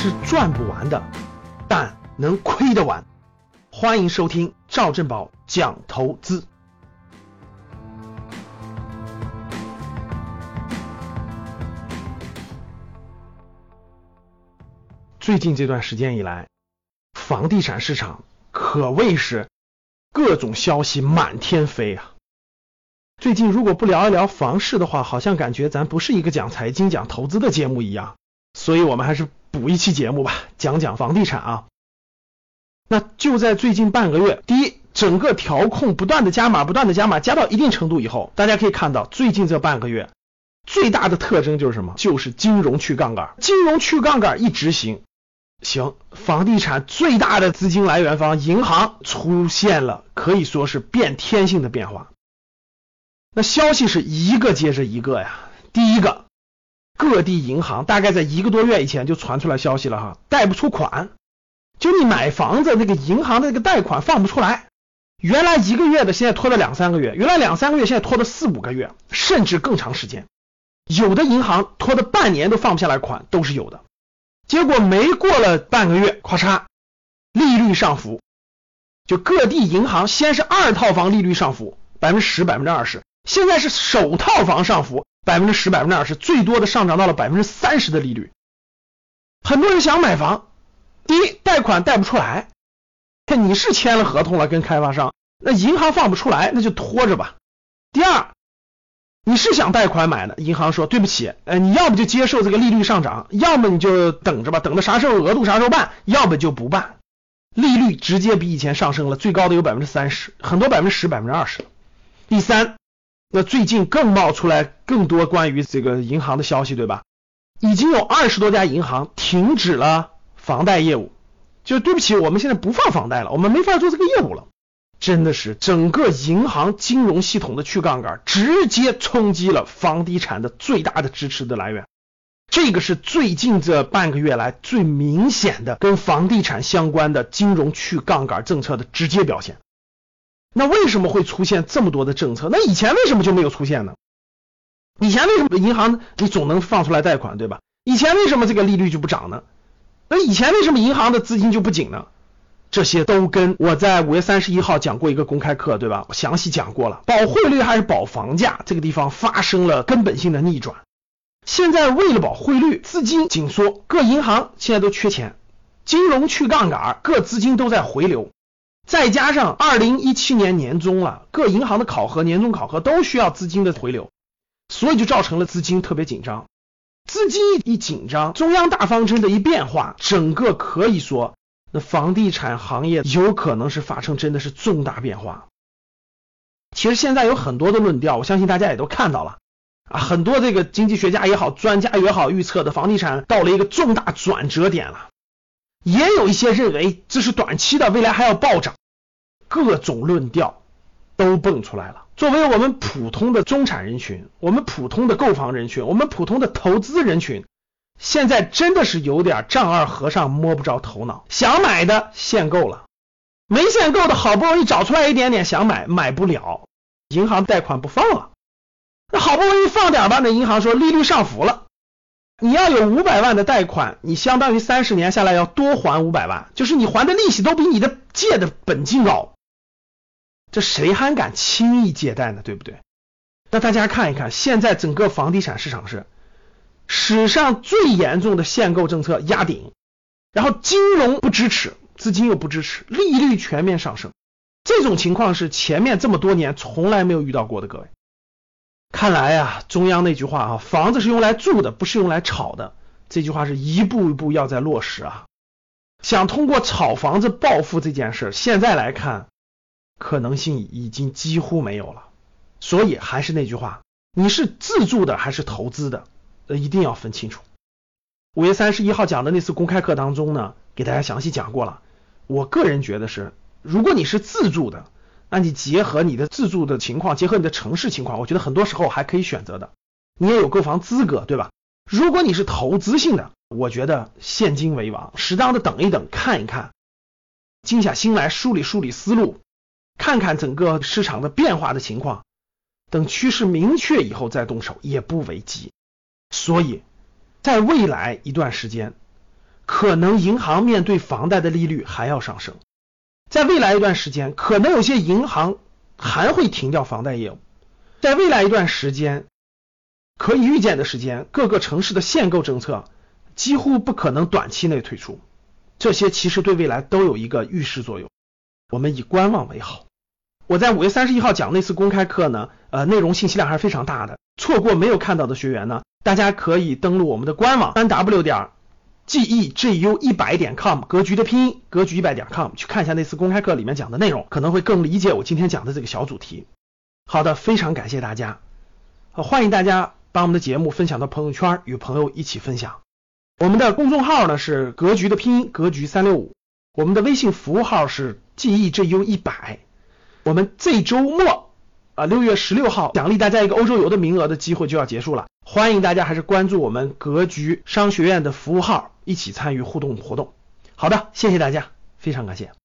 是赚不完的，但能亏得完。欢迎收听赵正宝讲投资。最近这段时间以来，房地产市场可谓是各种消息满天飞啊。最近如果不聊一聊房市的话，好像感觉咱不是一个讲财经、讲投资的节目一样。所以我们还是补一期节目吧，讲讲房地产啊。那就在最近半个月，第一，整个调控不断的加码，不断的加码，加到一定程度以后，大家可以看到，最近这半个月最大的特征就是什么？就是金融去杠杆，金融去杠杆一执行，行，房地产最大的资金来源方银行出现了可以说是变天性的变化。那消息是一个接着一个呀，第一个。各地银行大概在一个多月以前就传出来消息了哈，贷不出款，就你买房子那个银行的那个贷款放不出来，原来一个月的现在拖了两三个月，原来两三个月现在拖了四五个月，甚至更长时间，有的银行拖的半年都放不下来款都是有的。结果没过了半个月，咔嚓，利率上浮，就各地银行先是二套房利率上浮百分之十百分之二十，现在是首套房上浮。百分之十、百分之二十，最多的上涨到了百分之三十的利率。很多人想买房，第一，贷款贷不出来，看你是签了合同了跟开发商，那银行放不出来，那就拖着吧。第二，你是想贷款买的，银行说对不起，呃，你要不就接受这个利率上涨，要么你就等着吧，等到啥时候额度啥时候办，要不就不办。利率直接比以前上升了，最高的有百分之三十，很多百分之十、百分之二十。第三。那最近更冒出来更多关于这个银行的消息，对吧？已经有二十多家银行停止了房贷业务，就对不起，我们现在不放房贷了，我们没法做这个业务了。真的是整个银行金融系统的去杠杆，直接冲击了房地产的最大的支持的来源。这个是最近这半个月来最明显的跟房地产相关的金融去杠杆政策的直接表现。那为什么会出现这么多的政策？那以前为什么就没有出现呢？以前为什么银行你总能放出来贷款，对吧？以前为什么这个利率就不涨呢？那以前为什么银行的资金就不紧呢？这些都跟我在五月三十一号讲过一个公开课，对吧？我详细讲过了，保汇率还是保房价这个地方发生了根本性的逆转。现在为了保汇率，资金紧缩，各银行现在都缺钱，金融去杠杆，各资金都在回流。再加上二零一七年年中了，各银行的考核、年终考核都需要资金的回流，所以就造成了资金特别紧张。资金一紧张，中央大方针的一变化，整个可以说，那房地产行业有可能是发生真的是重大变化。其实现在有很多的论调，我相信大家也都看到了啊，很多这个经济学家也好，专家也好，预测的房地产到了一个重大转折点了。也有一些认为这是短期的，未来还要暴涨，各种论调都蹦出来了。作为我们普通的中产人群，我们普通的购房人群，我们普通的投资人群，现在真的是有点丈二和尚摸不着头脑。想买的限购了，没限购的好不容易找出来一点点想买，买不了，银行贷款不放了。那好不容易放点吧，那银行说利率上浮了。你要有五百万的贷款，你相当于三十年下来要多还五百万，就是你还的利息都比你的借的本金高，这谁还敢轻易借贷呢？对不对？那大家看一看，现在整个房地产市场是史上最严重的限购政策压顶，然后金融不支持，资金又不支持，利率全面上升，这种情况是前面这么多年从来没有遇到过的，各位。看来呀，中央那句话啊，房子是用来住的，不是用来炒的。这句话是一步一步要在落实啊。想通过炒房子暴富这件事，现在来看可能性已经几乎没有了。所以还是那句话，你是自住的还是投资的，呃，一定要分清楚。五月三十一号讲的那次公开课当中呢，给大家详细讲过了。我个人觉得是，如果你是自住的。那你结合你的自住的情况，结合你的城市情况，我觉得很多时候还可以选择的。你也有购房资格，对吧？如果你是投资性的，我觉得现金为王，适当的等一等，看一看，静下心来梳理梳理思路，看看整个市场的变化的情况，等趋势明确以后再动手也不为急。所以，在未来一段时间，可能银行面对房贷的利率还要上升，在未来一段时间，可能有些银行还会停掉房贷业务，在未来一段时间，可以预见的时间，各个城市的限购政策几乎不可能短期内退出，这些其实对未来都有一个预示作用，我们以观望为好。我在五月三十一号讲那次公开课呢，呃，内容信息量还是非常大的，错过没有看到的学员呢，大家可以登录我们的官网三 w 点 g e g u 一百点 com 格局的拼音格局一百点 com 去看一下那次公开课里面讲的内容，可能会更理解我今天讲的这个小主题。好的，非常感谢大家，欢迎大家把我们的节目分享到朋友圈，与朋友一起分享。我们的公众号呢是格局的拼音格局三六五，我们的微信服务号是 g e g u 一百。我们这周末啊，六月十六号奖励大家一个欧洲游的名额的机会就要结束了，欢迎大家还是关注我们格局商学院的服务号，一起参与互动活动。好的，谢谢大家，非常感谢。